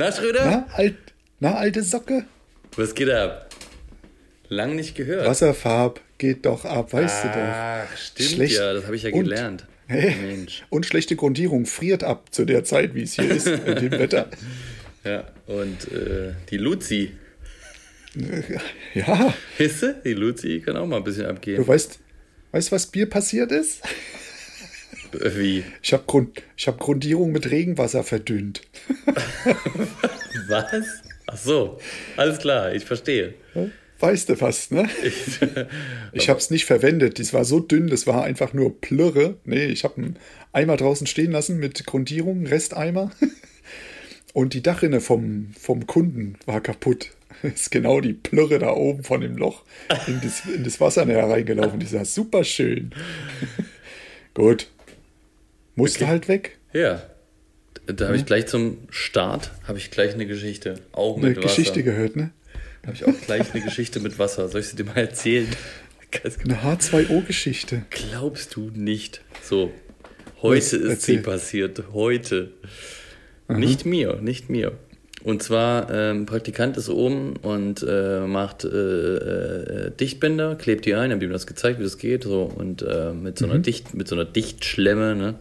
Na, Schröder? Na, alt, na, alte Socke? Was geht ab? Lang nicht gehört. Wasserfarb geht doch ab, weißt du doch. Ach, stimmt Schlecht. ja, das habe ich ja Und- gelernt. Hey. Mensch. Und schlechte Grundierung friert ab zu der Zeit, wie es hier ist, in dem Wetter. Ja, und äh, die Luzi. Ja, Weißt du? Die Luzi kann auch mal ein bisschen abgehen. du weißt, weißt was Bier passiert ist? Wie? Ich habe Grund, ich hab Grundierung mit Regenwasser verdünnt. Was? Ach so, alles klar, ich verstehe. Weißt du was, ne? Ich habe es nicht verwendet. Das war so dünn, das war einfach nur Plürre. Nee, ich habe einen Eimer draußen stehen lassen mit Grundierung, Resteimer. Und die Dachrinne vom, vom Kunden war kaputt. Ist genau die Plürre da oben von dem Loch in das, in das Wasser näher reingelaufen. Die war super schön. Gut. Musste halt weg. Ja. Da habe ich gleich zum Start, habe ich gleich eine Geschichte. Auch Eine mit Wasser. Geschichte gehört, ne? Habe ich auch gleich eine Geschichte mit Wasser. Soll ich sie dir mal erzählen? Genau. Eine H2O-Geschichte. Glaubst du nicht? So, heute Was? ist sie Erzähl. passiert. Heute. Nicht mir, nicht mir. Und zwar, ähm, Praktikant ist oben und äh, macht äh, äh, Dichtbänder, klebt die ein, hab ihm das gezeigt, wie das geht, so und äh, mit so einer Dicht, mit so einer Dichtschlemme, ne?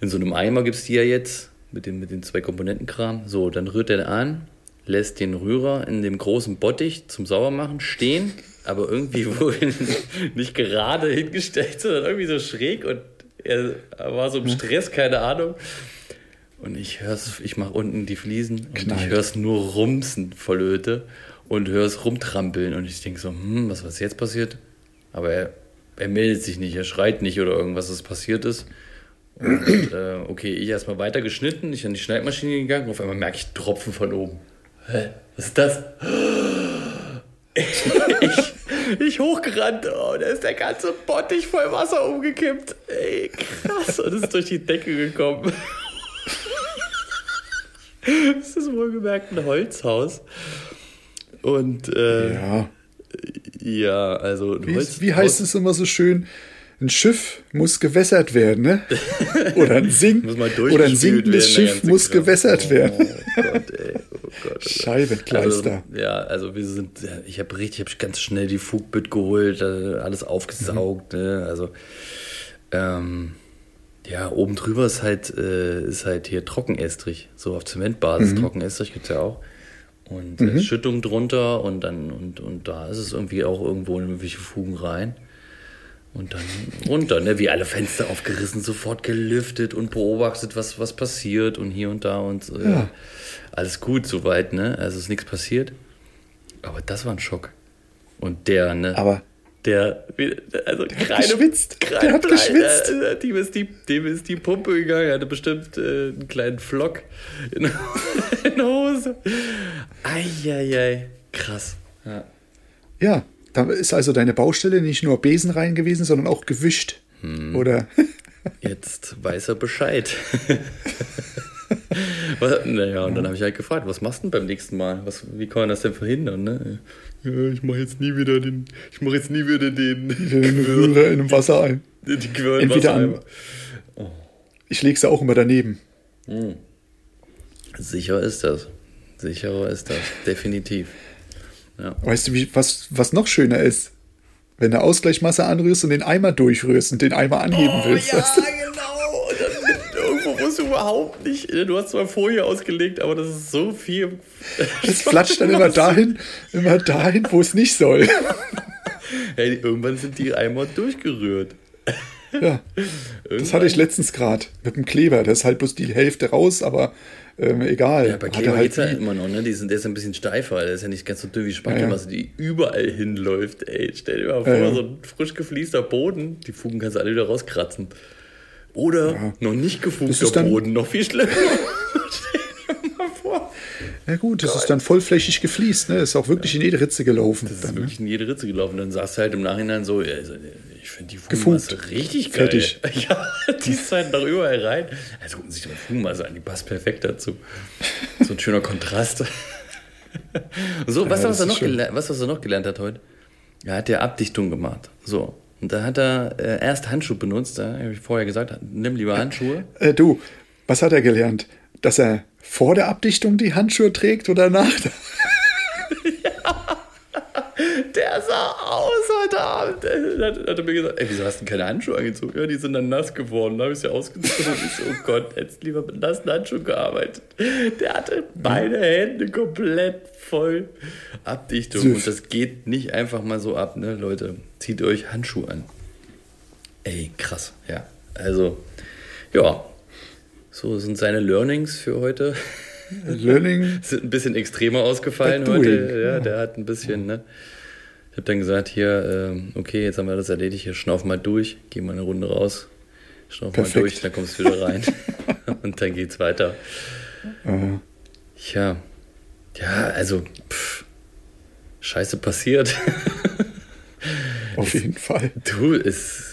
In so einem Eimer gibt's die ja jetzt, mit den, mit den zwei Komponentenkram. So, dann rührt er an, lässt den Rührer in dem großen Bottich zum Saubermachen stehen, aber irgendwie wohl nicht gerade hingestellt, sondern irgendwie so schräg und er war so im Stress, keine Ahnung. Und ich hör's, ich mach unten die Fliesen und Knallt. ich hör's nur rumsen voll Öte und hör's rumtrampeln und ich denk so, hm, was was jetzt passiert? Aber er, er meldet sich nicht, er schreit nicht oder irgendwas, was passiert ist. Und äh, okay, ich erstmal weiter geschnitten, ich an die Schneidmaschine gegangen, auf einmal merke ich Tropfen von oben. Hä? Was ist das? ich, ich hochgerannt oh, und da ist der ganze Bottich voll Wasser umgekippt. Ey, krass. Und ist durch die Decke gekommen. Das ist wohlgemerkt ein Holzhaus. Und äh, ja. Ja. also ein Wie, Holz, wie heißt es immer so schön? Ein Schiff muss gewässert werden, ne? Oder ein, Sink oder ein sinkendes Schiff muss Kram. gewässert werden. Oh Gott, ey. Oh Gott, oh. Scheibenkleister. Also, ja, also wir sind, ich habe richtig, ich habe ganz schnell die Fugbit geholt, äh, alles aufgesaugt, ne? Also ähm, ja, oben drüber ist halt, äh, ist halt hier Trockenestrich, so auf Zementbasis. Trockenestrich gibt's ja auch. Und äh, Schüttung drunter und dann, und, und da ist es irgendwie auch irgendwo in irgendwelche Fugen rein. Und dann runter, ne? Wie alle Fenster aufgerissen, sofort gelüftet und beobachtet, was, was passiert und hier und da und äh, Ja. alles gut soweit, ne? Also ist nichts passiert. Aber das war ein Schock. Und der, ne? Aber der, also der hat geschwitzt. Der hat geschwitzt. Äh, dem, ist die, dem ist die Pumpe gegangen, er hatte bestimmt äh, einen kleinen Flock in, in der Hose. Eieiei, krass. Ja. ja, da ist also deine Baustelle nicht nur Besen rein gewesen, sondern auch gewischt. Hm. Oder? Jetzt weiß er Bescheid. Naja, und dann habe ich halt gefragt, was machst du denn beim nächsten Mal? Was, wie kann man das denn verhindern? Ne? Ja, ich mache jetzt nie wieder den, ich mache jetzt nie wieder den, Den Rührer in dem Wasser ein. die Quirlen Entweder an- Wassereimer. Ich lege sie auch immer daneben. Sicher ist das. Sicherer ist das, definitiv. Ja. Weißt du, wie, was, was noch schöner ist? Wenn du Ausgleichmasse anrührst und den Eimer durchrührst und den Eimer anheben willst. Oh, ja, weißt du? genau. Und dann irgendwo musst du überhaupt nicht. Du hast zwar Folie ausgelegt, aber das ist so viel. Das flatscht dann immer dahin, immer dahin, wo es nicht soll. Hey, irgendwann sind die Eimer durchgerührt. Ja, das hatte ich letztens gerade mit dem Kleber. Da ist halt bloß die Hälfte raus, aber ähm, egal. Ja, bei er Kleber halt ja immer noch, ne? Die sind, der ist ein bisschen steifer, der ist ja nicht ganz so dünn wie Spachtelmasse, die überall hinläuft, ey. Stell dir mal vor, Ja, ja. so ein frisch gefliester Boden, die Fugen kannst du alle wieder rauskratzen. Oder noch nicht gefugter Boden, noch viel schlimmer. Stell dir mal vor. Ja gut, das ist dann vollflächig gefliest, ne? Ist auch wirklich in jede Ritze gelaufen. Das ist dann, ne? wirklich in jede Ritze gelaufen. Dann sagst du halt im Nachhinein so, ja, ich finde die. Fugenmasse richtig geil. Fertig. Ja, die ist halt noch überall rein. Also gucken Sie sich die Fugenmasse an, die passt perfekt dazu. So ein schöner Kontrast. So, weißt du, was er noch gelernt, du, was er noch gelernt hat heute? Er hat ja Abdichtung gemacht. So. Und da hat er äh, erst Handschuhe benutzt, da habe ich vorher gesagt, nimm lieber Handschuhe. Äh, du, Was hat er gelernt? Dass er vor der Abdichtung die Handschuhe trägt oder nach? Der sah aus heute Abend. Dann hat er mir gesagt, ey, wieso hast du keine Handschuhe angezogen? Ja, die sind dann nass geworden. Da habe ich sie ausgezogen. ich so, oh Gott, jetzt lieber mit nassen Handschuhen gearbeitet. Der hatte beide Hände komplett voll Abdichtung. Süß. Und das geht nicht einfach mal so ab, ne, Leute. Zieht euch Handschuhe an. Ey, krass, ja. Also, ja. So sind seine Learnings für heute. Learning. sind ein bisschen extremer ausgefallen heute. Ja, der hat ein bisschen, ne? Ich habe dann gesagt, hier, äh, okay, jetzt haben wir das erledigt, hier schnauf mal durch, geh mal eine Runde raus, schnauf Perfekt. mal durch, dann kommst du wieder rein und dann geht's weiter. Uh. Ja, ja, also, pff, Scheiße passiert. Auf jeden Fall. Du, es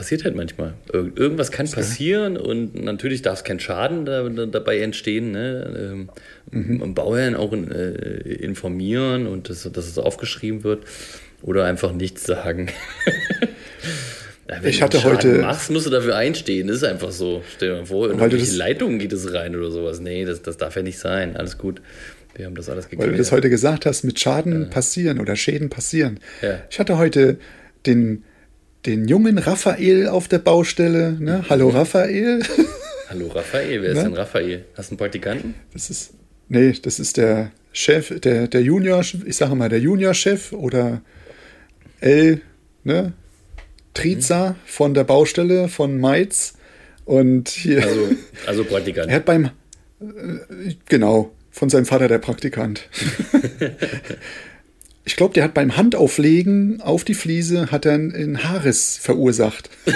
passiert halt manchmal. Irgendwas kann passieren und natürlich darf es kein Schaden da, da, dabei entstehen. Ne? Ähm, mhm. Bauherren auch in, äh, informieren und das, dass es aufgeschrieben wird oder einfach nichts sagen. ja, wenn ich hatte du heute. machst, musst du dafür einstehen. Das ist einfach so. Stell dir mal vor, in welche Leitungen geht es rein oder sowas. Nee, das, das darf ja nicht sein. Alles gut. Wir haben das alles geklärt. Weil du das heute gesagt hast, mit Schaden ja. passieren oder Schäden passieren. Ja. Ich hatte heute den den jungen Raphael auf der Baustelle. Ne? Hallo Raphael. Hallo Raphael, wer ist ne? denn Raphael? Hast du einen Praktikanten? Das ist, nee, das ist der Chef, der, der Junior, ich sage mal, der Juniorchef oder L, ne? Triza mhm. von der Baustelle von Mainz. Und hier. Also, also Praktikant. Er hat beim, äh, genau, von seinem Vater der Praktikant. Ich glaube, der hat beim Handauflegen auf die Fliese hat er einen Haares verursacht.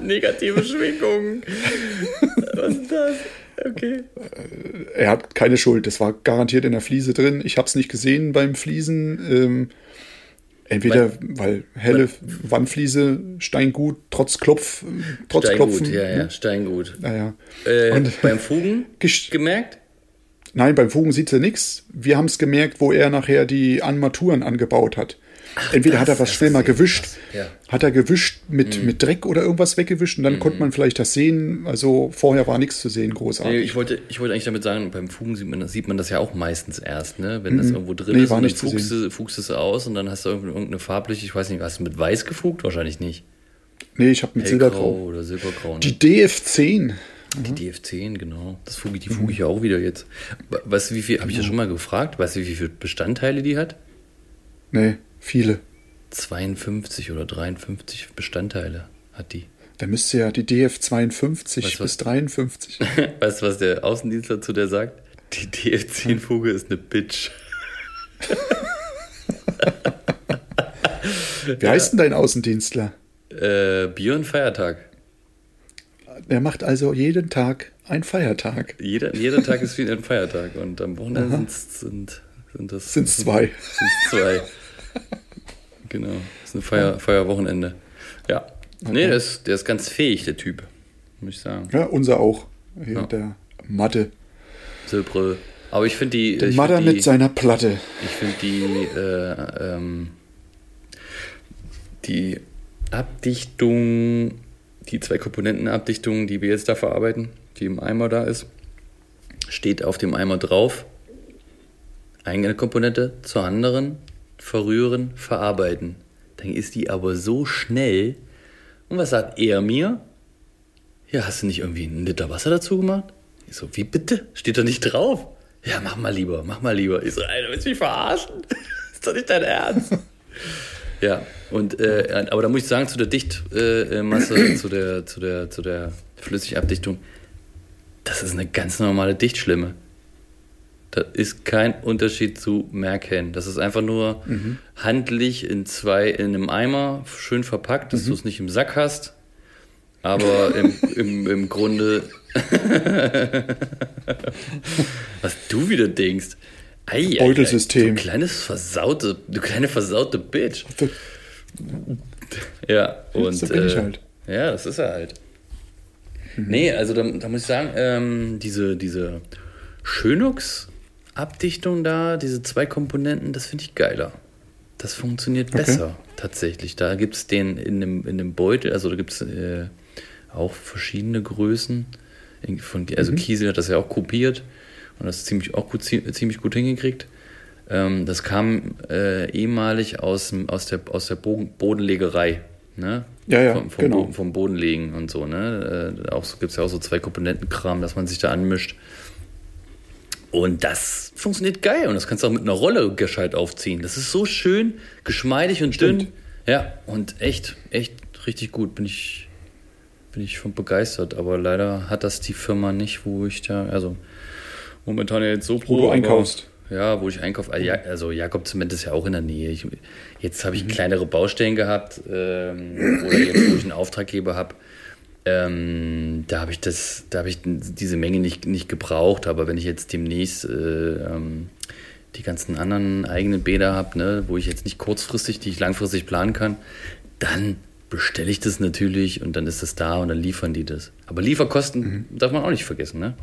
Negative Schwingungen. Was ist das? Okay. Er hat keine Schuld. Das war garantiert in der Fliese drin. Ich habe es nicht gesehen beim Fliesen. Ähm, entweder weil, helle weil, Wandfliese, Steingut, trotz Klopf, trotz Steingut, Klopfen. ja, ja, Steingut. Naja. Äh, Und beim Fugen gemerkt? Nein, beim Fugen sieht sie nichts. Wir haben es gemerkt, wo er nachher die Armaturen angebaut hat. Ach, Entweder das, hat er was schnell mal gewischt, ja. hat er gewischt mit, mhm. mit Dreck oder irgendwas weggewischt und dann mhm. konnte man vielleicht das sehen. Also vorher war nichts zu sehen, großartig. Nee, ich, wollte, ich wollte eigentlich damit sagen, beim Fugen sieht man, das, sieht man das ja auch meistens erst, ne? wenn mhm. das irgendwo drin nee, ist und dann fugst du, es aus und dann hast du irgendeine farbliche, ich weiß nicht, hast du mit weiß gefugt? Wahrscheinlich nicht. Nee, ich habe mit Silbergrau. oder Silbergrau. Ne? Die DF10 die mhm. DF10, genau. Das fuge, die fuge ich ja auch wieder jetzt. Weißt du, wie viel, habe ich ja schon mal gefragt, weißt du, wie viele Bestandteile die hat? Nee, viele. 52 oder 53 Bestandteile hat die. Da müsste ja die DF52 weißt, bis 53. weißt du, was der Außendienstler zu der sagt? Die DF10-Fuge ist eine Bitch. Wie heißt denn dein Außendienstler? Äh, Bier und Feiertag. Er macht also jeden Tag einen Feiertag. Jeder, jeder Tag ist wie ein Feiertag und am Wochenende sind, sind das sind zwei. Sind zwei. genau. Das ist ein Feier, Feierwochenende. Ja. Okay. Nee, der ist, der ist ganz fähig, der Typ. Muss ich sagen. Ja, unser auch. Hier ja. Der Mathe. Silbrö. Aber ich finde die. Der Matter mit seiner Platte. Ich finde die. Äh, ähm, die Abdichtung die zwei Komponentenabdichtung, die wir jetzt da verarbeiten, die im Eimer da ist, steht auf dem Eimer drauf. Eine Komponente zur anderen, verrühren, verarbeiten. Dann ist die aber so schnell. Und was sagt er mir? Ja, hast du nicht irgendwie einen Liter Wasser dazu gemacht? Ich so, wie bitte? Steht da nicht drauf? Ja, mach mal lieber, mach mal lieber. Ich so, Alter, willst du mich verarschen? ist doch nicht dein Ernst. Ja, und äh, aber da muss ich sagen, zu der Dichtmasse, äh, zu der, zu der, zu der Flüssigabdichtung, das ist eine ganz normale Dichtschlimme. Da ist kein Unterschied zu merken. Das ist einfach nur mhm. handlich in zwei, in einem Eimer, schön verpackt, dass mhm. du es nicht im Sack hast. Aber im, im, im Grunde, was du wieder denkst, Ei, Beutelsystem. du kleines versaute, du kleine versaute Bitch. Ja, und. So bin ich äh, halt. Ja, das ist er halt. Mhm. Nee, also da, da, muss ich sagen, ähm, diese, diese Schönux-Abdichtung da, diese zwei Komponenten, das finde ich geiler. Das funktioniert okay. besser, tatsächlich. Da gibt es den in dem, in dem Beutel, also da gibt es äh, auch verschiedene Größen. Von, also mhm. Kiesel hat das ja auch kopiert und das ziemlich auch gut, ziemlich gut hingekriegt. Ähm, das kam äh, ehemalig aus, aus der, aus der Bodenlegerei. Ne? Ja, ja, vom, vom, genau. Boden, vom Bodenlegen und so. Ne? Äh, auch so, gibt es ja auch so zwei Komponentenkram, dass man sich da anmischt. Und das funktioniert geil. Und das kannst du auch mit einer Rolle gescheit aufziehen. Das ist so schön, geschmeidig und Stimmt. dünn. Ja, und echt, echt richtig gut. Bin ich, bin ich von begeistert. Aber leider hat das die Firma nicht, wo ich da, also momentan jetzt so pro. Wo du einkaufst. Ja, wo ich einkaufe. Also Jakob Zement ist ja auch in der Nähe. Ich, jetzt habe ich mhm. kleinere Baustellen gehabt ähm, oder jetzt, wo ich einen Auftraggeber habe. Ähm, da habe ich das, da habe ich diese Menge nicht, nicht gebraucht, aber wenn ich jetzt demnächst äh, ähm, die ganzen anderen eigenen Bäder habe, ne, wo ich jetzt nicht kurzfristig, die ich langfristig planen kann, dann bestelle ich das natürlich und dann ist das da und dann liefern die das. Aber Lieferkosten mhm. darf man auch nicht vergessen, ne?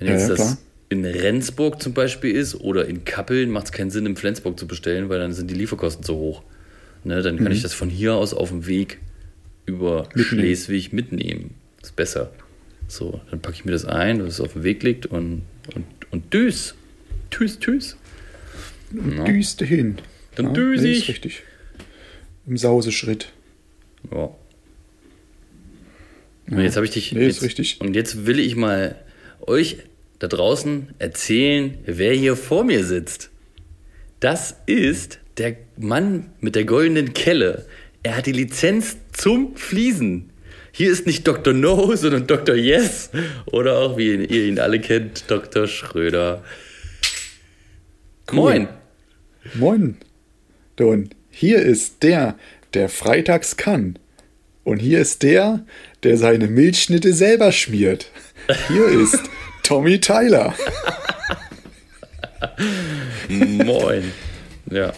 Wenn jetzt ja, ja, das in Rendsburg zum Beispiel ist oder in Kappeln, macht es keinen Sinn, in Flensburg zu bestellen, weil dann sind die Lieferkosten zu hoch. Ne, dann kann mhm. ich das von hier aus auf dem Weg über mitnehmen. Schleswig mitnehmen. Das ist besser. So, dann packe ich mir das ein, dass es auf dem Weg liegt und, und, und düs. Tschüss, tschüss. No. Düste hin. Dann ja, düse ich. richtig. Im Sauseschritt. Ja. Und jetzt habe ich dich. Nee, jetzt, ist richtig. Und jetzt will ich mal euch da draußen erzählen, wer hier vor mir sitzt. Das ist der Mann mit der goldenen Kelle. Er hat die Lizenz zum Fließen. Hier ist nicht Dr. No, sondern Dr. Yes. Oder auch, wie ihr ihn alle kennt, Dr. Schröder. Cool. Moin. Moin. Don. Hier ist der, der freitags kann. Und hier ist der, der seine Milchschnitte selber schmiert. Hier ist Tommy Tyler. Moin. Ja.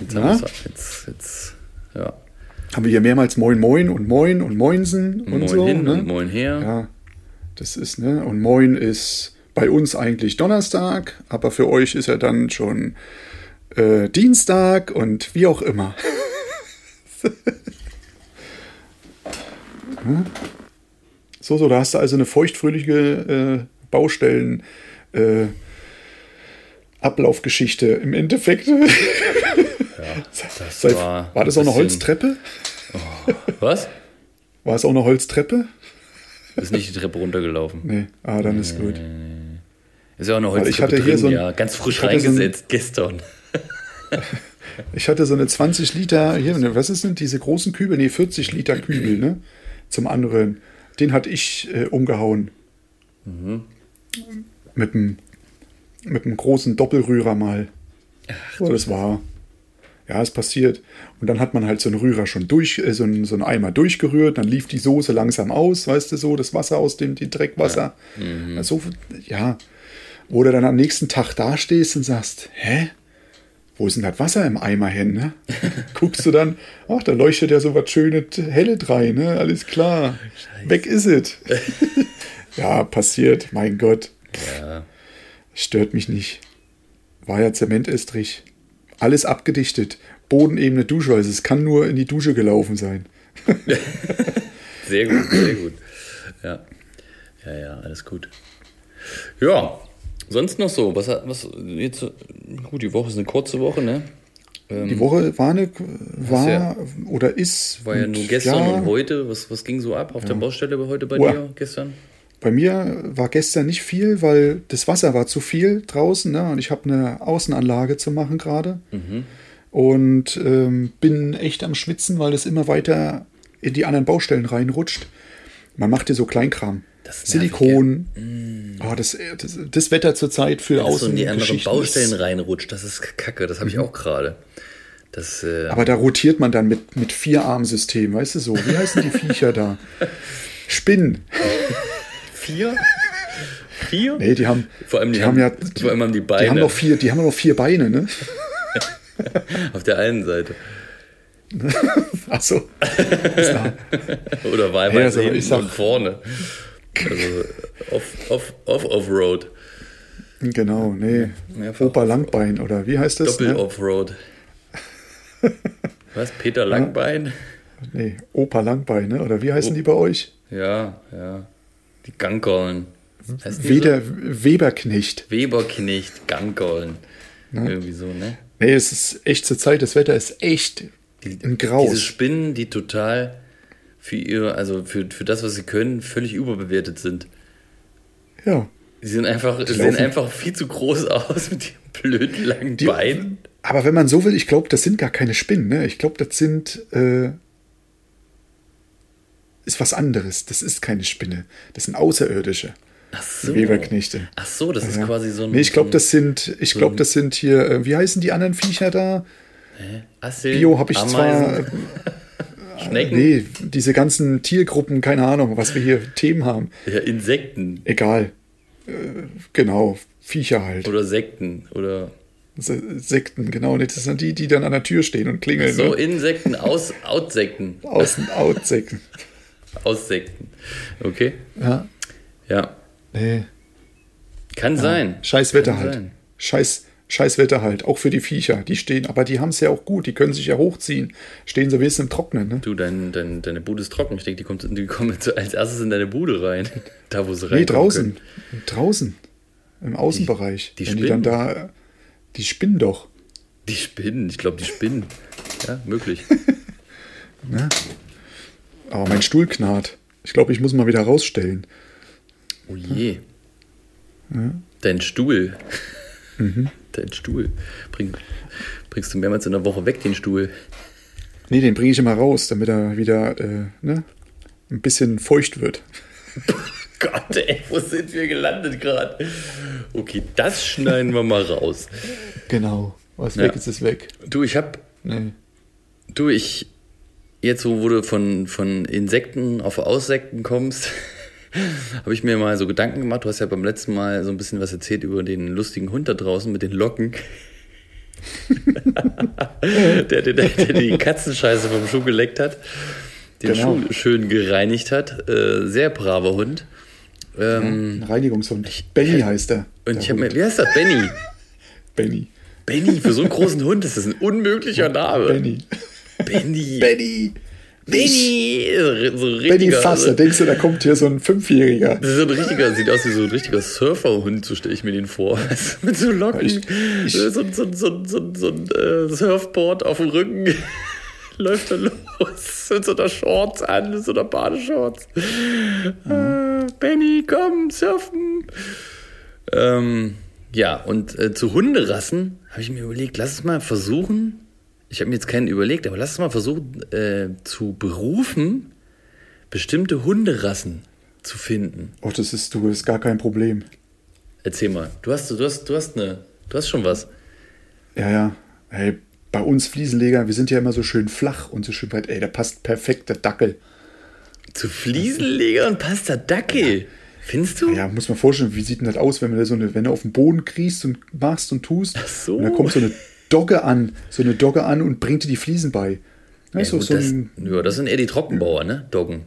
Jetzt, haben jetzt, jetzt, ja haben wir hier mehrmals Moin Moin und Moin und Moinsen und Moin so. Hin ne? und Moin her. Ja, das ist, ne? Und Moin ist bei uns eigentlich Donnerstag, aber für euch ist er dann schon äh, Dienstag und wie auch immer. hm? So, so, da hast du also eine feuchtfröhliche äh, Baustellen. Äh, Ablaufgeschichte im Endeffekt. Ja, das war, war das auch eine Holztreppe? Oh, was? War es auch eine Holztreppe? Ist nicht die Treppe runtergelaufen. Nee, ah, dann ist gut. Ist ja auch eine Holztreppe ich hatte drin, hier so ein, ja. Ganz frisch reingesetzt, so ein, gestern. ich hatte so eine 20 Liter, hier, was ist denn diese großen Kübel? Nee, 40 Liter Kübel, ne? Zum anderen. Den hatte ich äh, umgehauen. Mhm. Mit einem mit einem großen Doppelrührer mal. Ach, so, das war. Ja, es passiert. Und dann hat man halt so einen Rührer schon durch, äh, so, einen, so einen Eimer durchgerührt, dann lief die Soße langsam aus, weißt du so, das Wasser aus dem die Dreckwasser. Ja. Mhm. Also, ja. Wo du dann am nächsten Tag dastehst und sagst, hä? Wo ist denn das Wasser im Eimer hin? Ne? Guckst du dann, ach, da leuchtet ja so was Schönes helle rein, ne? Alles klar. Scheiße. Weg ist es. ja, passiert, mein Gott. Ja. Stört mich nicht. War ja Zementestrich. Alles abgedichtet. Bodenebene Dusche, also es kann nur in die Dusche gelaufen sein. sehr gut, sehr gut. Ja. Ja, ja, alles gut. Ja, sonst noch so. Was hat, was jetzt, gut, die Woche ist eine kurze Woche, ne? Ähm, die Woche war eine, war ja, oder ist. War ja nur gestern ja, und heute. Was, was ging so ab auf ja. der Baustelle heute bei Uah. dir gestern? Bei mir war gestern nicht viel, weil das Wasser war zu viel draußen ne? und ich habe eine Außenanlage zu machen gerade. Mhm. Und ähm, bin echt am Schwitzen, weil das immer weiter in die anderen Baustellen reinrutscht. Man macht hier so Kleinkram. Silikon. Mm. Oh, das, das, das, Wetter zurzeit für Außen. So in die anderen Baustellen reinrutscht, das ist kacke. Das habe ich mhm. auch gerade. äh Aber da rotiert man dann mit, mit Vier-Arm-System, weißt du so? Wie heißen die Viecher da? Spinnen. Vier? Vier? Nee, die haben. Vor allem die, die haben, ja. Vor allem haben die Beine. Die haben noch vier, die haben noch vier Beine, ne? Auf der einen Seite. Achso. Oder wahlweise ja, also, hinten sag, und vorne. Also off, off, off, off-road. Genau, nee. Mehrfach Opa Langbein, oder wie heißt das? Doppel ne? Offroad. Was? Peter Langbein? Nee, Opa Langbein, ne? Oder wie heißen oh. die bei euch? Ja, ja. Die Gangollen. Weder Weberknecht. Weberknecht, Gangollen. Ja. Irgendwie so, ne? Nee, es ist echt zur Zeit, das Wetter ist echt die, ein Graus. Diese Spinnen, die total für ihr, also für, für das, was sie können, völlig überbewertet sind. Ja. Die sind einfach, die sehen einfach viel zu groß aus mit ihren blöden langen die, Beinen. Aber wenn man so will, ich glaube, das sind gar keine Spinnen. Ne? Ich glaube, das sind äh, ist was anderes. Das ist keine Spinne. Das sind Außerirdische. Ach so. Weberknechte. Ach so, das ist ja. quasi so ein. Nee, ich glaube, das sind, ich so glaube, das sind hier, äh, wie heißen die anderen Viecher da? Hä? Asseln, Bio habe ich Ameisen. zwar. Schnecken? Nee, diese ganzen Tiergruppen, keine Ahnung, was wir hier Themen haben. Ja, Insekten. Egal. Äh, genau, Viecher halt. Oder Sekten. Oder. Sekten, genau. Das sind die, die dann an der Tür stehen und klingeln. So, ne? Insekten, aus, Outsekten. Außen, Outsekten. Aussekten. Okay. Ja. Ja. Nee. Kann ja. sein. Scheiß Wetter Kann halt. Sein. Scheiß, scheiß Wetter halt. Auch für die Viecher. Die stehen, aber die haben es ja auch gut. Die können sich ja hochziehen. Stehen so wie es im Trocknen. Ne? Du, dein, dein, deine Bude ist trocken. Ich denke, die, kommt, die kommen als erstes in deine Bude rein. Da, wo sie rein. Nee, draußen. Können. Draußen. Im Außenbereich. Die, die spinnen. die dann da. Die spinnen doch. Die spinnen. Ich glaube, die spinnen. Ja, möglich. ne? Aber mein Stuhl knarrt. Ich glaube, ich muss mal wieder rausstellen. Oh je. Ja. Dein Stuhl. Mhm. Dein Stuhl. Bring, bringst du mehrmals in der Woche weg, den Stuhl? Nee, den bringe ich immer raus, damit er wieder äh, ne, ein bisschen feucht wird. Gott, ey, wo sind wir gelandet gerade? Okay, das schneiden wir mal raus. Genau. Was ja. weg ist, ist weg. Du, ich hab. Nee. Du, ich. Jetzt, wo du von, von Insekten auf Aussekten kommst, habe ich mir mal so Gedanken gemacht. Du hast ja beim letzten Mal so ein bisschen was erzählt über den lustigen Hund da draußen mit den Locken. der, der, der, der die Katzenscheiße vom Schuh geleckt hat, den genau. Schuh schön gereinigt hat. Äh, sehr braver Hund. Ähm, ja, ein Reinigungshund. Ich, Benny heißt er. Und ich habe mir, wie heißt das? Benny. Benny. Benny, für so einen großen Hund ist das ein unmöglicher Name. Benny. Benny. Benny. Benny! So richtiger, Benny Fasser, denkst du, da kommt hier so ein Fünfjähriger. So ein richtiger, sieht aus wie so ein richtiger Surferhund, so stelle ich mir den vor. Mit so Locken, ich, ich, so, so, so, so ein äh, Surfboard auf dem Rücken. Läuft er los mit so einer Shorts an, mit so einer Badeshorts. Mhm. Äh, Benny, komm, surfen. Ähm, ja, und äh, zu Hunderassen habe ich mir überlegt, lass es mal versuchen, ich habe mir jetzt keinen überlegt, aber lass uns mal versuchen äh, zu berufen, bestimmte Hunderassen zu finden. Oh, das ist du, ist gar kein Problem. Erzähl mal. Du hast, du hast, du hast eine, du hast schon was. Ja, ja. Hey, bei uns Fliesenleger, wir sind ja immer so schön flach und so schön weit. Ey, da passt perfekt der Dackel. Zu Fliesenlegern passt der Dackel. Ja. Findest du? Ja, muss man vorstellen, wie sieht denn das aus, wenn, man da so eine, wenn du auf den Boden kriechst und machst und tust. Ach so. Und da kommt so eine Dogge an, so eine Dogge an und bringt dir die Fliesen bei. Ja, ja, gut, so das, ja, das sind eher die Trockenbauer, ne? Doggen.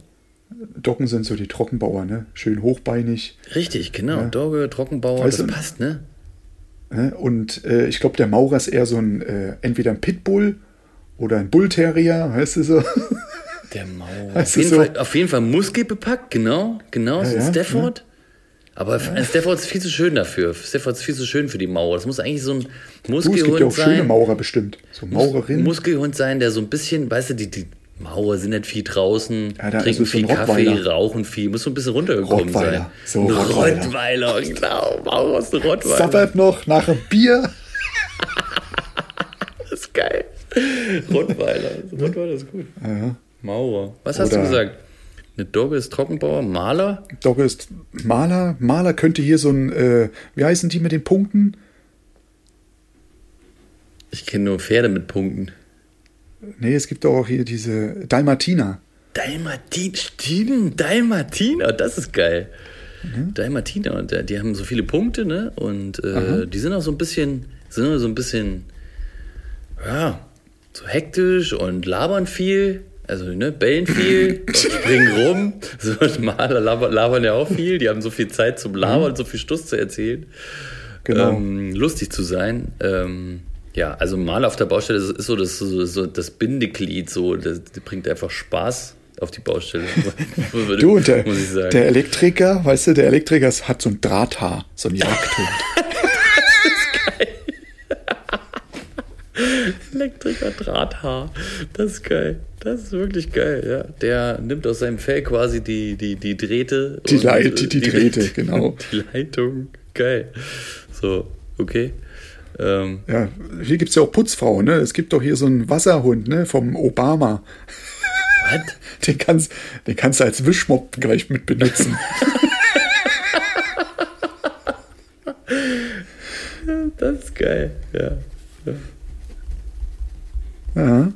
Doggen sind so die Trockenbauer, ne? Schön hochbeinig. Richtig, genau. Ja. Dogge, Trockenbauer, weißt das du, passt, ne? Und äh, ich glaube, der Maurer ist eher so ein, äh, entweder ein Pitbull oder ein Bullterrier, weißt du so? Der Maurer. Auf jeden, so? Fall, auf jeden Fall muskelbepackt, genau, genau, ja, ist ein Stafford. Aber. Stafford ist viel zu schön dafür. Stafford ist viel zu schön für die Mauer. Das muss eigentlich so ein Muskelhund sein. Es gibt ja auch schöne Maurer bestimmt. So Maurerin. Muskelhund sein, der so ein bisschen, weißt du, die, die Mauer sind nicht viel draußen, ja, trinken viel Kaffee, rauchen viel, muss so ein bisschen runtergekommen Rottweiler. sein. So ein Rottweiler. Rottweiler, genau. Maurer ist ein Rottweiler. Sabbert noch nach einem Bier. das ist geil. Rottweiler. Rottweiler ist gut. Ja. Maurer. Was hast Oder du gesagt? Eine Dogge ist Trockenbauer, Maler? Dogge ist Maler. Maler könnte hier so ein, äh, wie heißen die mit den Punkten? Ich kenne nur Pferde mit Punkten. Nee, es gibt auch hier diese Dalmatiner. Dalmatiner, stimmt, Dalmatiner, das ist geil. Mhm. Dalmatiner, die haben so viele Punkte, ne? Und äh, die sind auch so ein bisschen, sind so ein bisschen, ja, so hektisch und labern viel. Also, ne, bellen viel, springen rum. So, Maler labern ja auch viel. Die haben so viel Zeit zum Labern, mhm. so viel Stuss zu erzählen. Genau. Ähm, lustig zu sein. Ähm, ja, also Maler auf der Baustelle ist, ist so, das, so, so das Bindeglied, so, das, das, bringt einfach Spaß auf die Baustelle. du und der, der Elektriker, weißt du, der Elektriker hat so ein Drahthaar, so ein Jagdhund. Elektriker Drahthaar. Das ist geil. Das ist wirklich geil, ja. Der nimmt aus seinem Fell quasi die, die, die Drähte. Die, Leit, die, die, die Drähte, genau. Die Leitung. Geil. So, okay. Ähm, ja, hier gibt es ja auch Putzfrauen, ne? Es gibt doch hier so einen Wasserhund, ne? Vom Obama. Was? Den kannst, den kannst du als Wischmopp gleich mit benutzen. das ist geil, ja. ja. Ja,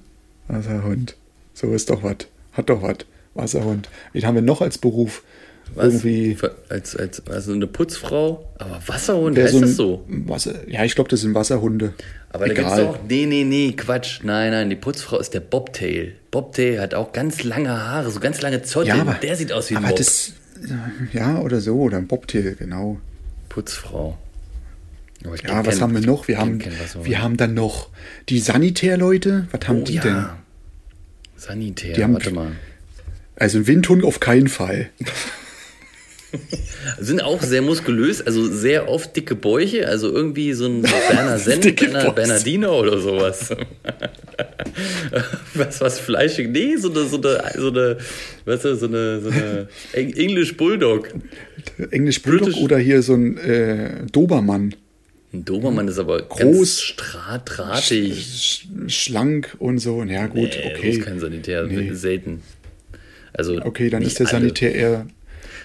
Wasserhund. So ist doch was. Hat doch was. Wasserhund. Wen haben wir noch als Beruf? Was? Irgendwie. Als, als, also eine Putzfrau? Aber Wasserhund, heißt so das so? Wasser, ja, ich glaube, das sind Wasserhunde. Aber Egal. da gibt es auch. Nee, nee, nee, Quatsch. Nein, nein, die Putzfrau ist der Bobtail. Bobtail hat auch ganz lange Haare, so ganz lange Zottel. Ja, aber, der sieht aus wie ein aber Bob. Das, ja, oder so, oder ein Bobtail, genau. Putzfrau ja, was haben wir noch? Wir haben, wir haben dann noch die Sanitärleute. Was haben oh, die ja. denn? Sanitär, die haben, warte mal. Also ein Windhund auf keinen Fall. Sind auch sehr muskulös, also sehr oft dicke Bäuche, also irgendwie so ein Berner Senn, Berner, Bernardino oder sowas. was, was fleischig? Nee, so eine, so eine, so eine, weißt du, so eine, so eine English Bulldog. English Bulldog British. oder hier so ein äh, Dobermann. Ein Dobermann ist aber groß, stra drahtig. Sch schlank und so. Ja, gut, nee, okay. Ist kein Sanitär, nee. selten. Also okay, dann ist der Sanitär eher,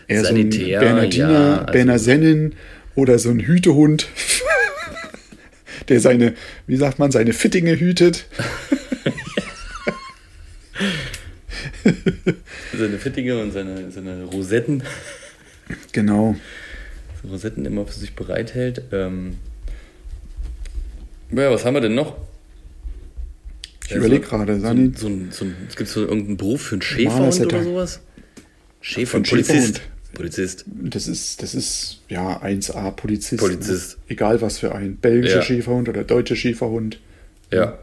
eher Sanitär, so ein Bernardiner, ja, also Berner oder so ein Hütehund, der seine, wie sagt man, seine Fittinge hütet. seine Fittinge und seine, seine Rosetten. Genau. Rosetten immer für sich bereithält. Ähm, ja, was haben wir denn noch? Ich also, überlege gerade. Sani. So, so, so, es gibt so irgendeinen Beruf für einen Schäferhund oder sowas? Schäfer, Polizist. Polizist. Das ist, das ist ja 1A Polizist. Polizist. Ne? Egal was für ein. Belgischer ja. Schäferhund oder deutscher Schäferhund. Ja.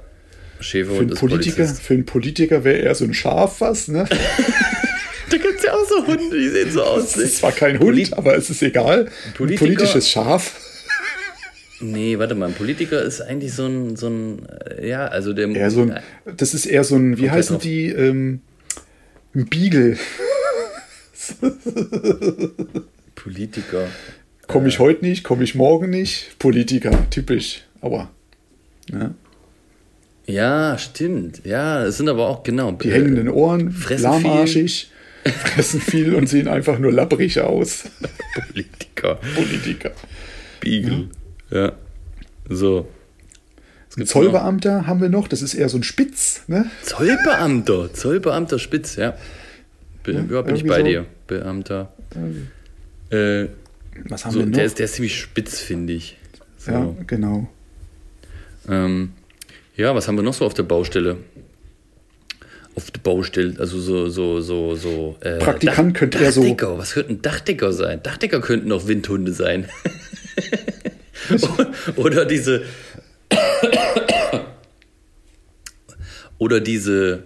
Schäferhund für einen Politiker, Polizist. Für einen Politiker wäre er so ein Schaf was, ne? da gibt es ja auch so Hunde, die sehen so aus. Das ist zwar kein Hund, Poli aber es ist egal. Politiker, ein politisches Schaf. Nee, warte mal, ein Politiker ist eigentlich so ein, so ein äh, ja, also der. Eher so ein, das ist eher so ein, wie heißen die, ähm, ein Beagle. Politiker. Komme ich äh. heute nicht, komme ich morgen nicht. Politiker, typisch. Aber, ja. Ja, stimmt. Ja, es sind aber auch, genau. Die hängenden Ohren, lahmarschig, fressen viel und sehen einfach nur labbrig aus. Politiker. Politiker. Beagle. Ja. So. Ein Zollbeamter noch? haben wir noch, das ist eher so ein Spitz, ne? Zollbeamter, Zollbeamter Spitz, ja. Be ja, ja bin ich bei so. dir, Beamter. Äh, Was haben so, wir noch? Der ist, der ist ziemlich spitz, finde ich. So. Ja, genau. Ähm, ja, was haben wir noch so auf der Baustelle? Auf der Baustelle, also so, so, so, so. Äh, Praktikant Dach, könnte er so. Dachdecker, was könnte ein Dachdecker sein? Dachdecker könnten auch Windhunde sein. Oder diese. Oder diese.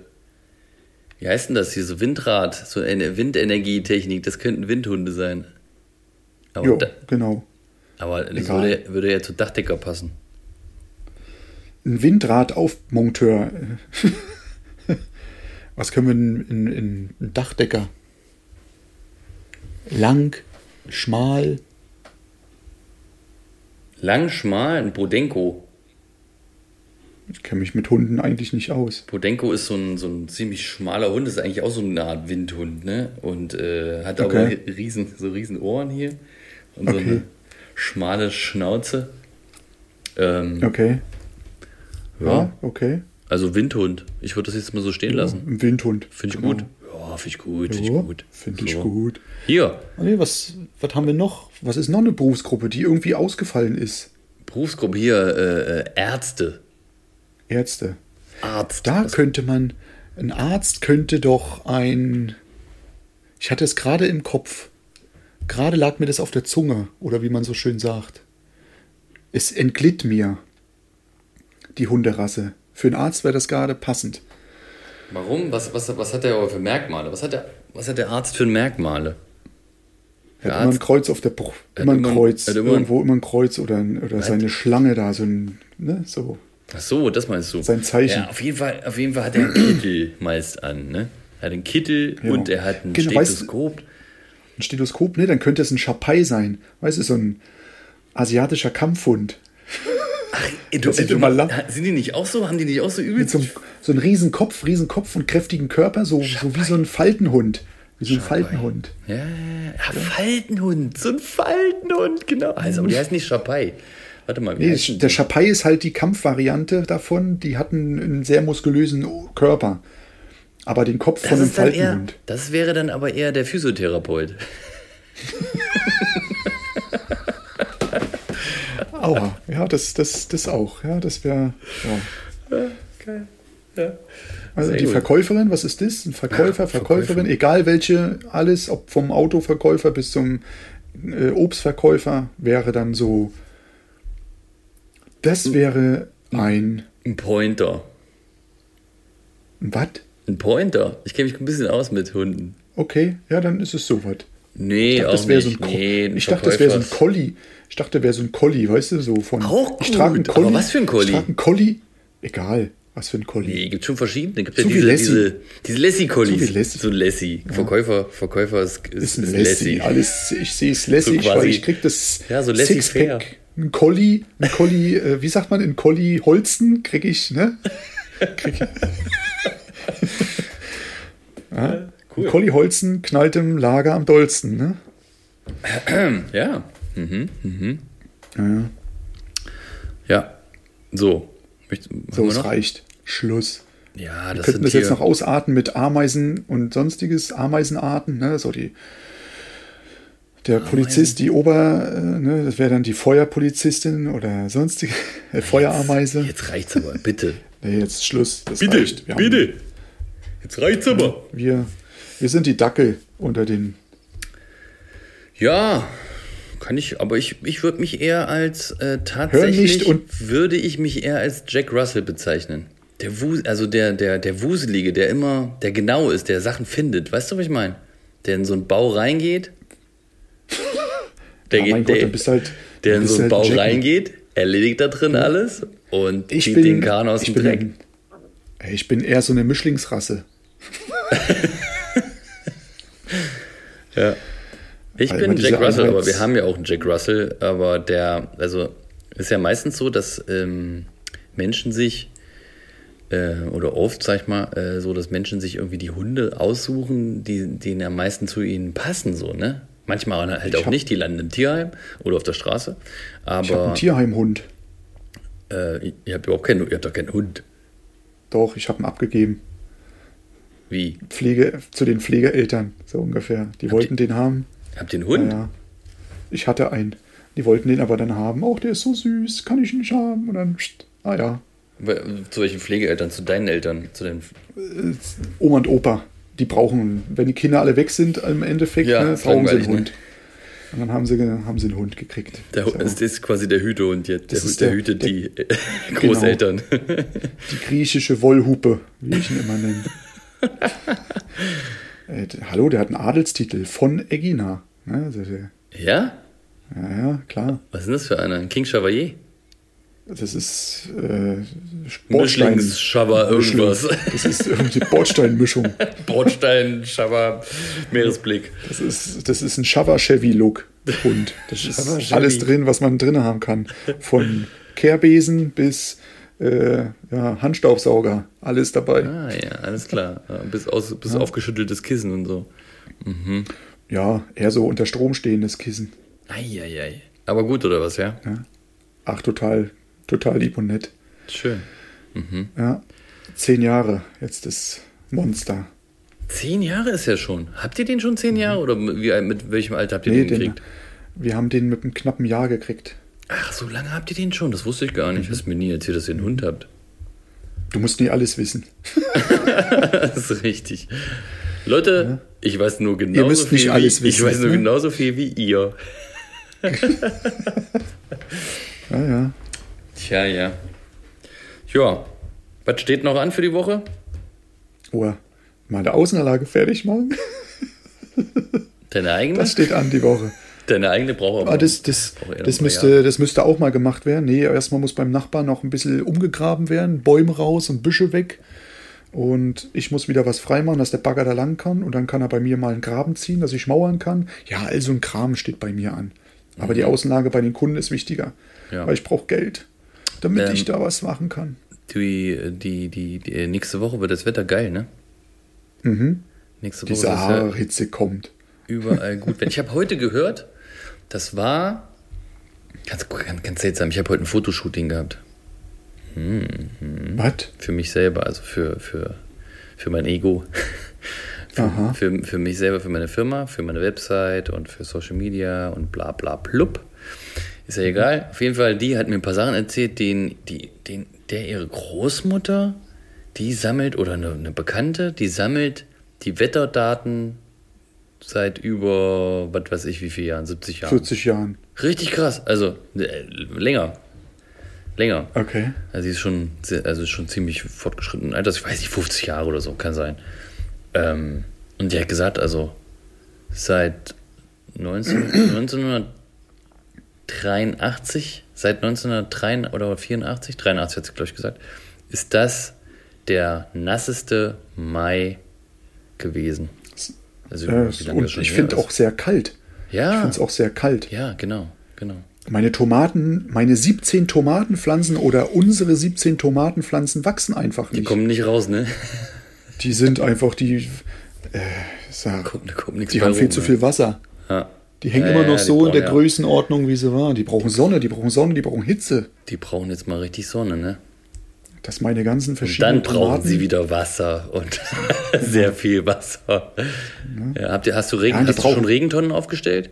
Wie heißt denn das hier? So Windrad, so eine Windenergietechnik, das könnten Windhunde sein. Aber jo, da, genau. Aber das würde, würde ja zu Dachdecker passen. Ein Windradaufmonteur. Was können wir in, in, Dachdecker? Lang, schmal, Lang, schmal, ein Bodenko. Ich kenne mich mit Hunden eigentlich nicht aus. Bodenko ist so ein, so ein ziemlich schmaler Hund, ist eigentlich auch so eine Art Windhund, ne? Und äh, hat okay. aber riesen, so riesen Ohren hier und okay. so eine schmale Schnauze. Ähm, okay. Ja, ja, okay. Also Windhund. Ich würde das jetzt mal so stehen ja, lassen. Ein Windhund. Finde ich genau. gut. Ja, finde ich gut. Finde ich gut. Finde ich gut. Hier. Ah, nee, was, was haben wir noch? Was ist noch eine Berufsgruppe, die irgendwie ausgefallen ist? Berufsgruppe hier, äh, äh Ärzte. Ärzte. Arzt. Da was? könnte man, ein Arzt könnte doch ein, ich hatte es gerade im Kopf. Gerade lag mir das auf der Zunge, oder wie man so schön sagt. Es entglitt mir, die Hunderasse. Für einen Arzt wäre das gerade passend. Warum? Was, was, was hat der aber für Merkmale? Was hat der, was hat der Arzt für Merkmale? Er hat immer ein Kreuz auf der Brust. Immer ein Kreuz. Immer, irgendwo immer ein Kreuz oder, ein, oder seine Schlange da, so ein, ne, so. Ach so, das meinst du. Sein Zeichen. Ja, auf jeden Fall, auf jeden Fall hat er einen Kittel meist an, ne? Er hat einen Kittel ja. und er hat ein genau, Stethoskop. Weißt, ein Stethoskop, ne? Dann könnte es ein Schapai sein. Weißt du, so ein asiatischer Kampfhund. Ach, du, du, du, sind die nicht auch so? Haben die nicht auch so übel? So, so einen riesen Kopf, riesen Kopf und kräftigen Körper, so, so wie so ein Faltenhund. Wie so ein Faltenhund. Ja, ja, ja, Faltenhund. So ein Faltenhund, genau. Also, aber die heißt nicht Schapai. Warte mal. Nee, der Schapai ist halt die Kampfvariante davon. Die hatten einen sehr muskulösen Körper. Aber den Kopf das von einem Faltenhund. Eher, das wäre dann aber eher der Physiotherapeut. Aua, ja, das, das, das auch. Ja, das wäre. Ja. ja, geil. Ja. Also die gut. Verkäuferin, was ist das? Ein Verkäufer, ja, Verkäuferin, Verkäufer. egal welche, alles, ob vom Autoverkäufer bis zum äh, Obstverkäufer, wäre dann so. Das wäre ein. Ein Pointer. Ein was? Ein Pointer. Ich kenne mich ein bisschen aus mit Hunden. Okay, ja, dann ist es so was. Nee, ich dachte, auch nicht. So nee, ich dachte, das wäre so ein Collie. Ich dachte, wäre so ein Collie, weißt du, so von. Auch gut. Ich trage einen Collie. Aber was für ein Collie? Ich trage einen Collie. Egal. Was für ein Collie? Nee, gibt schon verschiedene. Gibt so ja diese, diese, diese Lassie-Collies. So, Lassie. so Lassie. Ja. Verkäufer, Verkäufer ist, ist, ist, ist Lassie. Lassie. Alles, ich sehe es Lassie, so weil ich krieg das ja, so Sixpack. Ein Collie, ein Collie, äh, wie sagt man, ein Collie Holzen krieg ich, ne? Krieg ich. ja, cool. Ein Collie Holzen knallt im Lager am dollsten, ne? Ja. Mhm. Mhm. Ja. Ja. So. So, es reicht. Schluss. Ja, das Wir könnten das jetzt noch ausarten mit Ameisen und sonstiges, Ameisenarten, ne? So die. Der Ameisen. Polizist, die Ober, äh, ne, das wäre dann die Feuerpolizistin oder sonstige äh, Feuerameise. Jetzt, jetzt reicht's aber, bitte. nee, jetzt Schluss. Bitte, bitte. Haben, jetzt reicht's aber. Wir, wir sind die Dackel unter den. Ja, kann ich, aber ich, ich würde mich eher als äh, tatsächlich würde ich mich eher als Jack Russell bezeichnen. Der Wus also der, der, der Wuselige, der immer, der genau ist, der Sachen findet. Weißt du, was ich meine? Der in so einen Bau reingeht. Der, ja, geht, der, Gott, halt, der in so einen halt Bau Jack reingeht, erledigt da drin alles und ich zieht bin, den Kahn aus dem Dreck. Bin, ich bin eher so eine Mischlingsrasse. ja. Ich Weil bin Jack Russell, aber wir haben ja auch einen Jack Russell, aber der, also ist ja meistens so, dass ähm, Menschen sich äh, oder oft, sag ich mal, äh, so, dass Menschen sich irgendwie die Hunde aussuchen, die, die am meisten zu ihnen passen, so, ne? Manchmal halt ich auch nicht, die landen im Tierheim oder auf der Straße. Aber, ich habe einen Tierheimhund. Äh, ihr habt überhaupt keinen, ihr habt doch keinen Hund. Doch, ich habe ihn abgegeben. Wie? Pflege, zu den Pflegeeltern, so ungefähr. Die habt wollten ihr, den haben. Habt ihr einen Hund? Ja, Ich hatte einen. Die wollten den aber dann haben. Auch der ist so süß, kann ich nicht haben. Und dann, ah ja. Zu welchen Pflegeeltern? Zu deinen Eltern? Zu den äh, Oma und Opa. Die brauchen, wenn die Kinder alle weg sind, im Endeffekt, ja, ne, brauchen sie einen Hund. Ne? Und dann haben sie, haben sie einen Hund gekriegt. Der, so. Das ist quasi der Hütehund jetzt. Der, der, der hütet der, die genau. Großeltern. Genau. Die griechische Wollhupe, wie ich ihn immer nenne. Äh, hallo, der hat einen Adelstitel von Egina. Ne? Also ja? Ja, ja, klar. Was ist denn das für einer? King Chevalier? Das ist äh, Bordstein. irgendwas. Das ist irgendwie Bordsteinmischung. Bordstein, Schaber, Meeresblick. Das ist, das ist ein Chava-Chevy-Look. Und das ist alles drin, was man drin haben kann. Von Kehrbesen bis äh, ja, Handstaubsauger, alles dabei. Ah ja, alles klar. bis aus, bis ja. aufgeschütteltes Kissen und so. Mhm. Ja, eher so unter Strom stehendes Kissen. Eieiei. Aber gut, oder was, ja? ja? Ach, total, total lieb und nett. Schön. Mhm. Ja, zehn Jahre jetzt das Monster. Zehn Jahre ist ja schon. Habt ihr den schon zehn Jahre oder wie, mit welchem Alter habt ihr nee, den gekriegt? Den, wir haben den mit einem knappen Jahr gekriegt. Ach, so lange habt ihr den schon? Das wusste ich gar nicht. Mhm. Hast mir nie erzählt, dass ihr einen Hund habt. Du musst nie alles wissen. das ist richtig. Leute, ja. ich weiß nur genauso ihr müsst viel. Nicht alles wie, wissen, ich weiß nur ne? genauso viel wie ihr. ja, ja. Tja, ja. Ja. Was steht noch an für die Woche? Oh, meine Außenanlage fertig machen. Deine eigene? Das steht an die Woche. Deine eigene braucht aber. Ah, das, das, das, müsste, das müsste auch mal gemacht werden. Nee, erstmal muss beim Nachbarn noch ein bisschen umgegraben werden, Bäume raus und Büsche weg. Und ich muss wieder was freimachen, dass der Bagger da lang kann. Und dann kann er bei mir mal einen Graben ziehen, dass ich mauern kann. Ja, also ein Kram steht bei mir an. Aber mhm. die Außenlage bei den Kunden ist wichtiger. Ja. Weil ich brauche Geld, damit ähm, ich da was machen kann. Die, die, die, die, nächste Woche wird das Wetter geil, ne? Mhm. Nächste Woche. Die Sahara-Hitze kommt. Überall gut. ich habe heute gehört, das war ganz, ganz, ganz seltsam. Ich habe heute ein Fotoshooting gehabt. Hm, hm. Was? Für mich selber, also für, für, für mein Ego. für, für, für, mich selber, für meine Firma, für meine Website und für Social Media und bla bla plupp. Ist ja egal. Auf jeden Fall, die hat mir ein paar Sachen erzählt, den, die, den, der ihre Großmutter, die sammelt, oder eine, eine Bekannte, die sammelt die Wetterdaten seit über, was weiß ich, wie viele Jahren, 70 Jahren. 40 Jahren. Richtig krass, also äh, länger. Länger. Okay. Also sie ist schon, also schon ziemlich fortgeschritten. Also ich weiß nicht, 50 Jahre oder so, kann sein. Ähm, und die hat gesagt, also seit 19, 1983, seit 1983 oder 84, 83 hat sie, glaube ich, gesagt, ist das der nasseste Mai gewesen. Also, äh, und ich finde auch sehr kalt. Ja. Ich finde es auch sehr kalt. Ja, genau, genau. Meine Tomaten, meine 17 Tomatenpflanzen oder unsere 17 Tomatenpflanzen wachsen einfach nicht. Die kommen nicht raus, ne? Die sind einfach, die, äh, sag, kommt, kommt die haben viel rum, zu viel Wasser. Ja. Die hängen ja, immer noch ja, so in der. Größenordnung, wie sie waren. Die brauchen Sonne, die brauchen Sonne, die brauchen Hitze. Die brauchen jetzt mal richtig Sonne, ne? Dass meine ganzen verschiedenen. Und dann brauchen Tomaten, sie wieder Wasser und sehr viel Wasser. Ja. habt ihr, hast du, Regen, ja, hast du schon Regentonnen aufgestellt?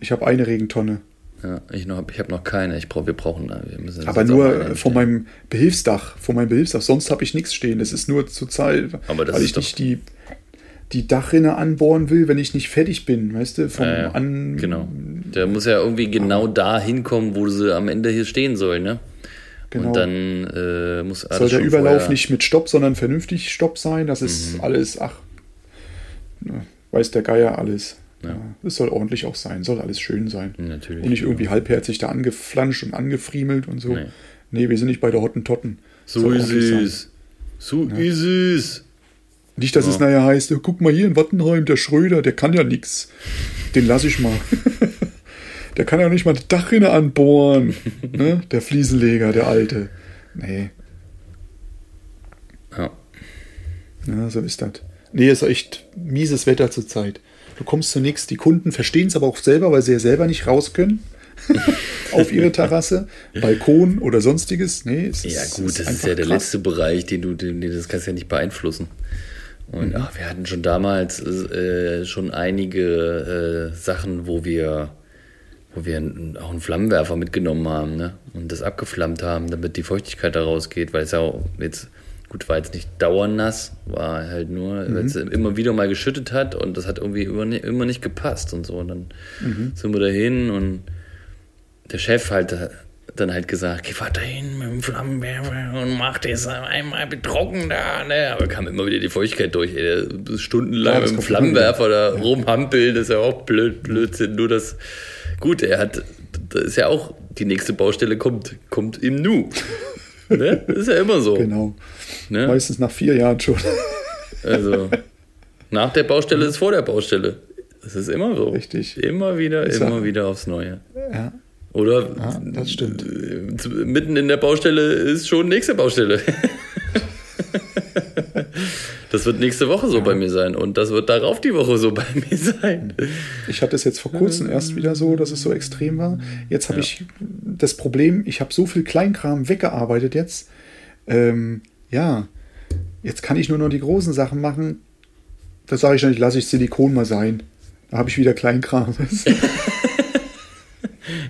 Ich habe eine Regentonne. Ja, ich, noch, ich habe noch keine. Ich brauch, wir brauchen. Wir müssen Aber nur von meinem Behilfsdach. Von meinem Behilfsdach. Sonst habe ich nichts stehen. Das ist nur zur Zeit, weil ich nicht die, die Dachrinne anbohren will, wenn ich nicht fertig bin. Weißt du? Vom ja, An genau. Der muss ja irgendwie genau da hinkommen, wo sie am Ende hier stehen soll, ne? Genau. Und dann äh, muss Soll der Überlauf vorher... nicht mit Stopp, sondern vernünftig Stopp sein. Das ist mhm. alles, ach, ne, weiß der Geier alles. Ja. Es soll ordentlich auch sein, soll alles schön sein. Natürlich. Und nicht irgendwie halbherzig da angeflanscht und angefriemelt und so. Nee, nee wir sind nicht bei der Hottentotten. So ist es. So ja. ist es. Nicht, dass ja. es nachher heißt, guck mal hier in Wattenheim, der Schröder, der kann ja nichts. Den lasse ich mal. Der kann ja nicht mal die Dachrinne anbohren. ne? Der Fliesenleger, der alte. Nee. Ja. Ja, so ist das. Nee, ist echt mieses Wetter zurzeit. Du kommst zunächst, die Kunden verstehen es aber auch selber, weil sie ja selber nicht raus können. auf ihre Terrasse, Balkon oder sonstiges. Nee, es ja, gut, ist das ist ja der krass. letzte Bereich, den du, den, das kannst du ja nicht beeinflussen. Und mhm. ach, wir hatten schon damals äh, schon einige äh, Sachen, wo wir wo wir auch einen Flammenwerfer mitgenommen haben ne? und das abgeflammt haben, damit die Feuchtigkeit da rausgeht, weil es ja auch jetzt, gut, war jetzt nicht dauernass, war halt nur, mhm. weil es immer wieder mal geschüttet hat und das hat irgendwie immer nicht, gepasst und so. Und dann mhm. sind wir dahin und der Chef halt dann halt gesagt, geh weiter hin mit dem Flammenwerfer und mach das einmal betrocken da, ne? Aber kam immer wieder die Feuchtigkeit durch, ey, stundenlang ja, mit dem Flammenwerfer da rumhampeln, das ist ja auch blöd, Blödsinn, nur das Gut, er hat, das ist ja auch, die nächste Baustelle kommt, kommt im Nu. ne? Das ist ja immer so. Genau. Ne? Meistens nach vier Jahren schon. also, nach der Baustelle ist vor der Baustelle. Das ist immer so. Richtig. Immer wieder, ist immer wieder aufs Neue. Ja. Oder ja, das stimmt. mitten in der Baustelle ist schon nächste Baustelle. Das wird nächste Woche so ja. bei mir sein und das wird darauf die Woche so bei mir sein. Ich hatte es jetzt vor kurzem erst wieder so, dass es so extrem war. Jetzt habe ja. ich das Problem, ich habe so viel Kleinkram weggearbeitet jetzt. Ähm, ja, jetzt kann ich nur noch die großen Sachen machen. Da sage ich dann, lasse ich Silikon mal sein. Da habe ich wieder Kleinkram.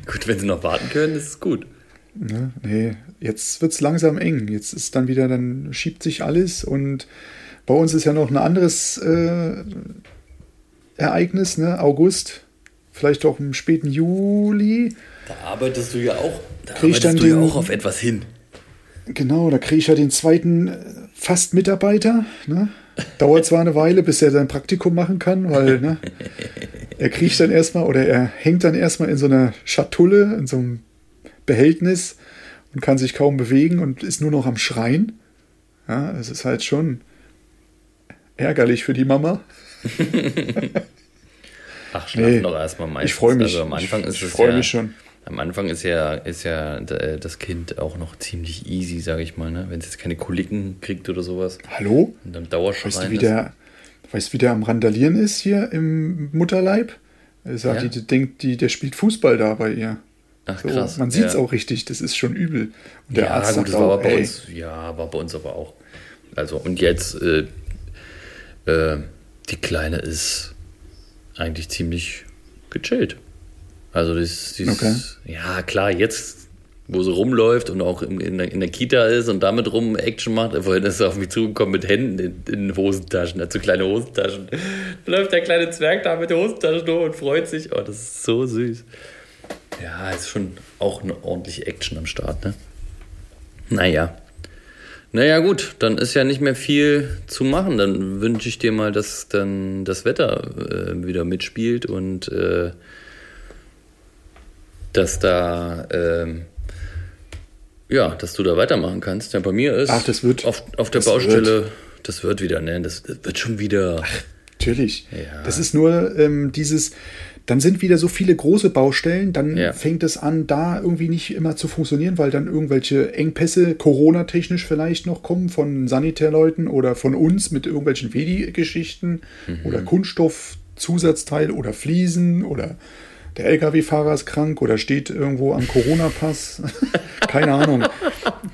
gut, wenn sie noch warten können, ist es gut. Ne, nee, jetzt wird es langsam eng. Jetzt ist dann wieder, dann schiebt sich alles und bei uns ist ja noch ein anderes äh, Ereignis, ne? August, vielleicht auch im späten Juli. Da arbeitest du ja auch, da krieg arbeitest du den, ja auch auf etwas hin. Genau, da kriege ich ja den zweiten fast Mitarbeiter. Ne? Dauert zwar eine Weile, bis er sein Praktikum machen kann, weil ne, er kriecht dann erstmal oder er hängt dann erstmal in so einer Schatulle, in so einem Behältnis und kann sich kaum bewegen und ist nur noch am Schreien. Ja, es ist halt schon ärgerlich für die Mama. Ach, schlaf nee, doch erstmal meistens. Ich freue mich. Also am Anfang ist ich, freue ja, mich schon. Am Anfang ist ja, ist ja äh, das Kind auch noch ziemlich easy, sage ich mal, ne? wenn es jetzt keine Koliken kriegt oder sowas. Hallo? Und dann Dauerschreien weißt du, wie der, weißt, wie der am Randalieren ist hier im Mutterleib? Er sagt, ja? die denkt, die, der spielt Fußball da bei ihr. Ach, so, krass. Man sieht es ja. auch richtig, das ist schon übel. Und der ja, Arzt gut, sagt das war auch, aber bei ey, uns, ja, war bei uns aber auch. Also, und jetzt, äh, äh, die Kleine ist eigentlich ziemlich gechillt. Also, das, dieses, Okay. ja, klar, jetzt, wo sie rumläuft und auch in, in, der, in der Kita ist und damit rum Action macht, vorhin ist sie auf mich zugekommen mit Händen in, in Hosentaschen, hat so kleine Hosentaschen. Da läuft der kleine Zwerg da mit Hosentaschen durch und freut sich. Oh, das ist so süß. Ja, ist schon auch eine ordentliche Action am Start, ne? Naja. Naja, gut, dann ist ja nicht mehr viel zu machen. Dann wünsche ich dir mal, dass dann das Wetter äh, wieder mitspielt und äh, dass da, ähm, ja, dass du da weitermachen kannst. Ja, bei mir ist Ach, das wird- auf, auf der Baustelle, das wird wieder, ne? Das, das wird schon wieder. Natürlich. Ja. Das ist nur ähm, dieses, dann sind wieder so viele große Baustellen, dann Ja. fängt es an, da irgendwie nicht immer zu funktionieren, weil dann irgendwelche Engpässe, Corona-technisch vielleicht noch kommen von Sanitärleuten oder von uns mit irgendwelchen Wedi-Geschichten Mhm. oder Kunststoffzusatzteil oder Fliesen oder der LKW-Fahrer ist krank oder steht irgendwo am Corona-Pass. Keine Ahnung.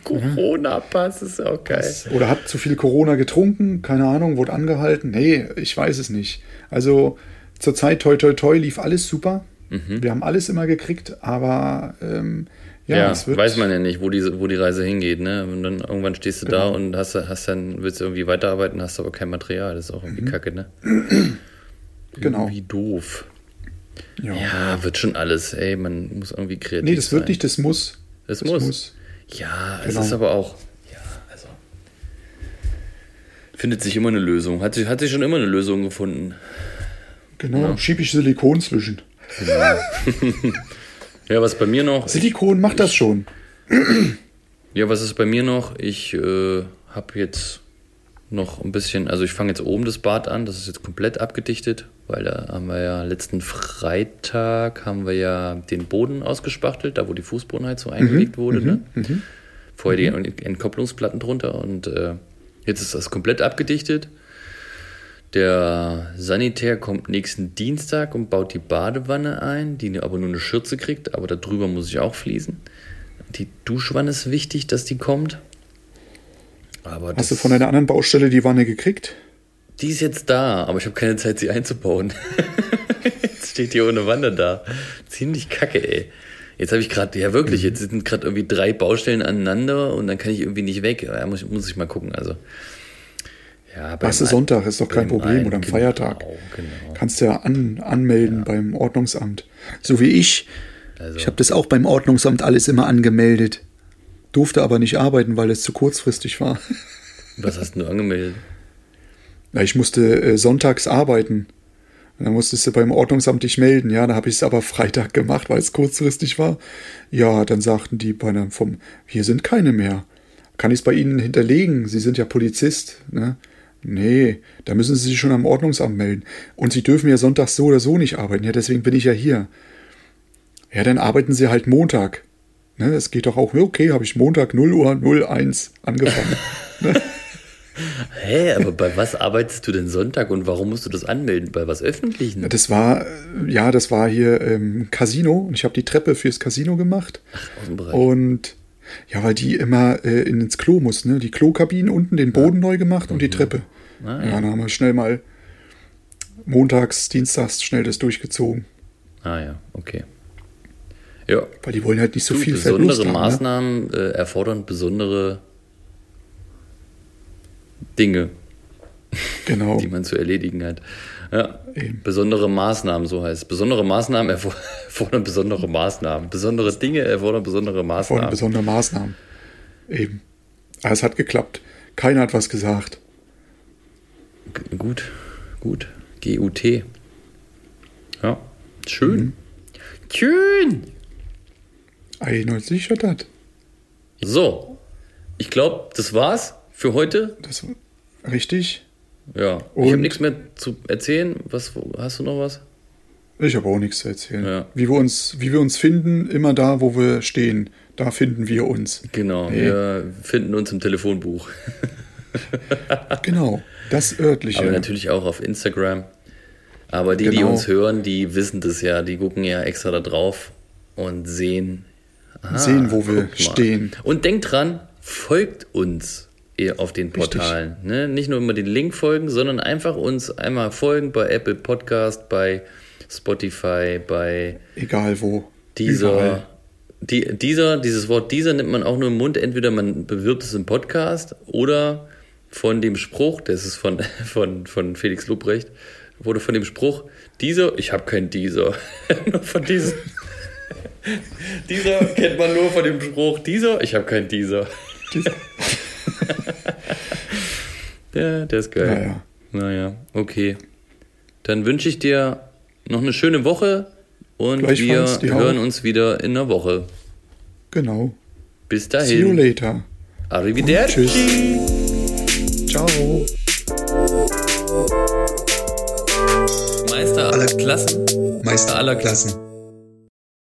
Corona-Pass ist auch geil. Oder hat zu viel Corona getrunken, keine Ahnung, wurde angehalten. Nee, ich weiß es nicht. Also zur Zeit toi toi toi lief alles super. Wir haben alles immer gekriegt, aber ähm, ja, Ja, weiß man ja nicht, wo die, wo die Reise hingeht, ne? Und dann irgendwann stehst du da Genau. und hast, hast dann, willst du irgendwie weiterarbeiten, hast aber kein Material. Das ist auch Mhm. irgendwie kacke, ne? Genau. Irgendwie doof. Ja. Ja, wird schon alles, ey, man muss irgendwie kreativ Nee, das wird sein. nicht, das muss. Das Das muss. muss. Ja, Genau. es ist aber auch, ja, also. Findet sich immer eine Lösung. Hat sich, hat sich schon immer eine Lösung gefunden. Genau, schieb ich Silikon zwischen. Ja, was bei mir noch, Silikon macht das schon. Ja, was ist bei mir noch? Ich äh, habe jetzt noch ein bisschen, also ich fange jetzt oben das Bad an, das ist jetzt komplett abgedichtet, weil da haben wir ja letzten Freitag haben wir ja den Boden ausgespachtelt, da wo die Fußbodenheizung eingelegt wurde, ne? Vorher die Entkopplungsplatten drunter und äh, jetzt ist das komplett abgedichtet. Der Sanitär kommt nächsten Dienstag und baut die Badewanne ein, die aber nur eine Schürze kriegt, aber darüber muss ich auch fließen. Die Duschwanne ist wichtig, dass die kommt. Aber Hast du von deiner anderen Baustelle die Wanne gekriegt? Die ist jetzt da, aber ich habe keine Zeit, sie einzubauen. jetzt steht hier ohne Wanne da. Ziemlich kacke, ey. Jetzt habe ich gerade, ja wirklich, jetzt sind gerade irgendwie drei Baustellen aneinander und dann kann ich irgendwie nicht weg. Ja, muss, muss ich mal gucken. Also, ja, beim Hast du ein- Sonntag, ist doch kein Problem, einen- oder am genau, Feiertag. Genau. Kannst du ja an, anmelden beim Ordnungsamt. So wie ich. Also, Ich habe das auch beim Ordnungsamt alles immer angemeldet. Durfte aber nicht arbeiten, weil es zu kurzfristig war. was hast du angemeldet? Ja, ich musste äh, sonntags arbeiten. Und dann musstest du beim Ordnungsamt dich melden. Ja, da habe ich es aber Freitag gemacht, weil es kurzfristig war. Ja, dann sagten die bei einem vom, hier sind keine mehr. Kann ich es bei Ihnen hinterlegen? Sie sind ja Polizist. Ne? Nee, da müssen Sie sich schon am Ordnungsamt melden. Und Sie dürfen ja sonntags so oder so nicht arbeiten. Ja, deswegen bin ich ja hier. Ja, dann arbeiten Sie halt Montag. Ne, das geht doch auch. Okay, habe ich Montag 0 Uhr 01 angefangen. Hä, aber bei was arbeitest du denn Sonntag und warum musst du das anmelden? Bei was Öffentlichen? Das war, äh, ja, das war hier ähm, Casino und ich habe die Treppe fürs Casino gemacht. Außenbereich. Und ja, weil die immer äh, ins Klo mussten, ne? Die Klokabinen unten, den Boden neu gemacht und die Treppe. Ah, ja. ja. dann haben wir schnell mal montags, dienstags schnell das durchgezogen. Ah ja, okay. Ja, Weil die wollen halt nicht so Du, viel besondere haben, ne? Maßnahmen äh, erfordern besondere Dinge, Genau. die man zu erledigen hat. Ja, Eben. besondere Maßnahmen, so heißt es. Besondere Maßnahmen erfor- erfordern besondere Maßnahmen. Besondere Dinge erfordern besondere Maßnahmen. besondere Maßnahmen. Eben. Aber es hat geklappt. Keiner hat was gesagt. G gut, gut. G-U-T. Ja, schön. Mhm. Schön. Einmal sicher das. So, ich glaube, das war's für heute. Das richtig. Ja, Und ich habe nichts mehr zu erzählen. Was hast du noch was? Ich habe auch nichts zu erzählen. Ja. Wie wir uns, wie wir uns finden, immer da, wo wir stehen, da finden wir uns. Genau, nee. wir finden uns im Telefonbuch. genau, das örtliche. Aber natürlich auch auf Instagram. Aber die, genau. die uns hören, die wissen das ja, die gucken ja extra da drauf und sehen, aha, sehen, wo wir stehen. Und denkt dran, folgt uns auf den Portalen. Ne? Nicht nur immer den Link folgen, sondern einfach uns einmal folgen bei Apple Podcast, bei Spotify, bei egal wo. Dieser, die, dieser, dieses Wort dieser nimmt man auch nur im Mund. Entweder man bewirbt es im Podcast oder von dem Spruch, das ist von, von, von Felix Lubrecht, wurde von dem Spruch, dieser, ich habe keinen dieser. nur von diesem. dieser kennt man nur von dem Spruch, dieser, ich habe keinen dieser. ja, der ist geil. Naja. naja, okay. Dann wünsche ich dir noch eine schöne Woche und wir hören auch. uns wieder in einer Woche. Genau. Bis dahin. See you later. Arrivederci. Tschüss. Ciao. Meister aller Klassen. Meister aller Klassen.